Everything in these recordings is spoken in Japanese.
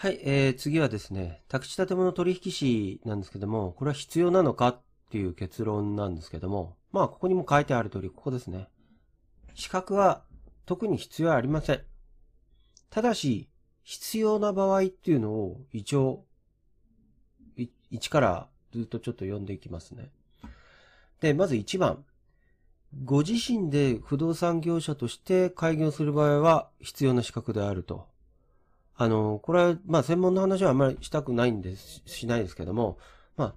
はい、えー、次はですね、宅地建物取引士なんですけども、これは必要なのかっていう結論なんですけども、まあ、ここにも書いてある通り、ここですね。資格は特に必要ありません。ただし、必要な場合っていうのを一応、1からずっとちょっと読んでいきますね。で、まず1番。ご自身で不動産業者として開業する場合は必要な資格であると。あの、これは、まあ、専門の話はあんまりしたくないんです、しないですけども、ま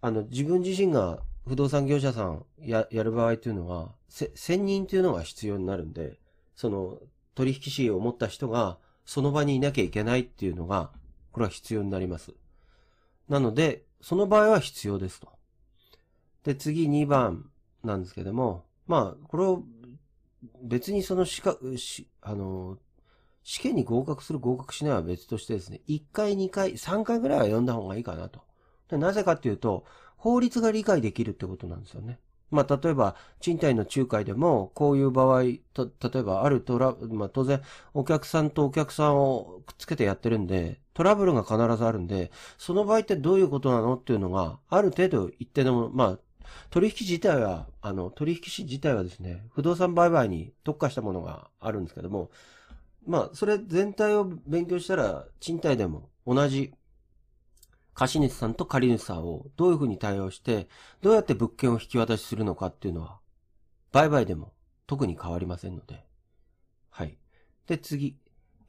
あ、あの、自分自身が不動産業者さんや、やる場合というのは、せ、専任というのが必要になるんで、その、取引士を持った人が、その場にいなきゃいけないっていうのが、これは必要になります。なので、その場合は必要ですと。で、次2番なんですけども、まあ、これを、別にその資格、し、あの、試験に合格する合格しないは別としてですね、1回、2回、3回ぐらいは読んだ方がいいかなと。なぜかっていうと、法律が理解できるってことなんですよね。まあ、例えば、賃貸の仲介でも、こういう場合、と、例えば、あるトラ、まあ、当然、お客さんとお客さんをくっつけてやってるんで、トラブルが必ずあるんで、その場合ってどういうことなのっていうのが、ある程度一定のもの、まあ、取引自体は、あの、取引士自体はですね、不動産売買に特化したものがあるんですけども、まあ、それ全体を勉強したら、賃貸でも同じ貸主さんと借り主さんをどういうふうに対応して、どうやって物件を引き渡しするのかっていうのは、売買でも特に変わりませんので。はい。で、次。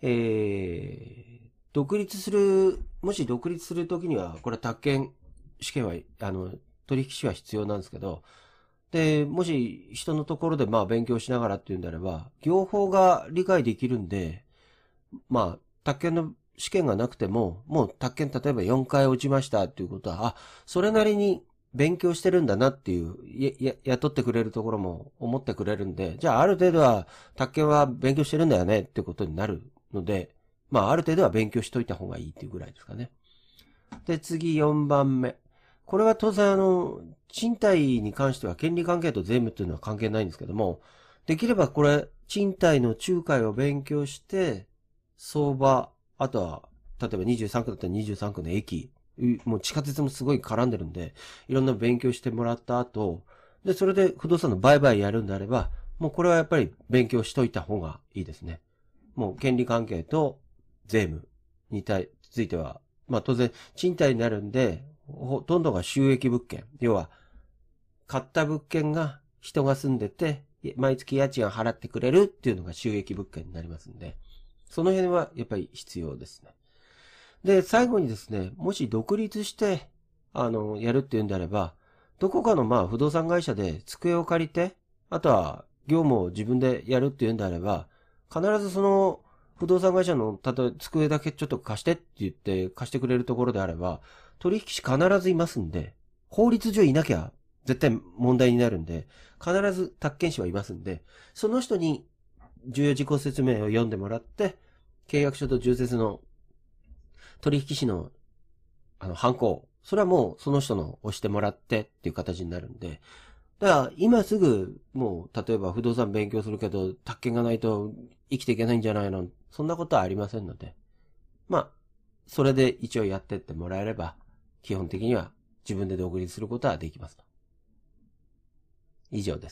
えー、独立する、もし独立するときには、これは宅建試験は、あの、取引士は必要なんですけど、で、もし人のところでまあ勉強しながらっていうんであれば、業法が理解できるんで、まあ、宅建の試験がなくても、もう宅建例えば4回落ちましたっていうことは、あ、それなりに勉強してるんだなっていう、や、雇ってくれるところも思ってくれるんで、じゃあある程度は宅建は勉強してるんだよねってことになるので、まあある程度は勉強しといた方がいいっていうぐらいですかね。で、次4番目。これは当然あの、賃貸に関しては権利関係と税務っていうのは関係ないんですけども、できればこれ、賃貸の仲介を勉強して、相場、あとは、例えば23区だったら23区の駅、もう地下鉄もすごい絡んでるんで、いろんな勉強してもらった後、で、それで不動産の売買やるんであれば、もうこれはやっぱり勉強しといた方がいいですね。もう権利関係と税務に対ついては、まあ当然賃貸になるんで、ほとんどが収益物件。要は、買った物件が人が住んでて、毎月家賃を払ってくれるっていうのが収益物件になりますんで、その辺はやっぱり必要ですね。で、最後にですね、もし独立して、あの、やるっていうんであれば、どこかのまあ不動産会社で机を借りて、あとは業務を自分でやるっていうんであれば、必ずその不動産会社の、たとえ机だけちょっと貸してって言って貸してくれるところであれば、取引士必ずいますんで、法律上いなきゃ絶対問題になるんで、必ず宅建士はいますんで、その人に重要事項説明を読んでもらって、契約書と重説の取引士のあの、犯行、それはもうその人の押してもらってっていう形になるんで、だから今すぐもう例えば不動産勉強するけど、宅建がないと生きていけないんじゃないのそんなことはありませんので、まあ、それで一応やってってもらえれば、基本的には自分で独立することはできます。以上です。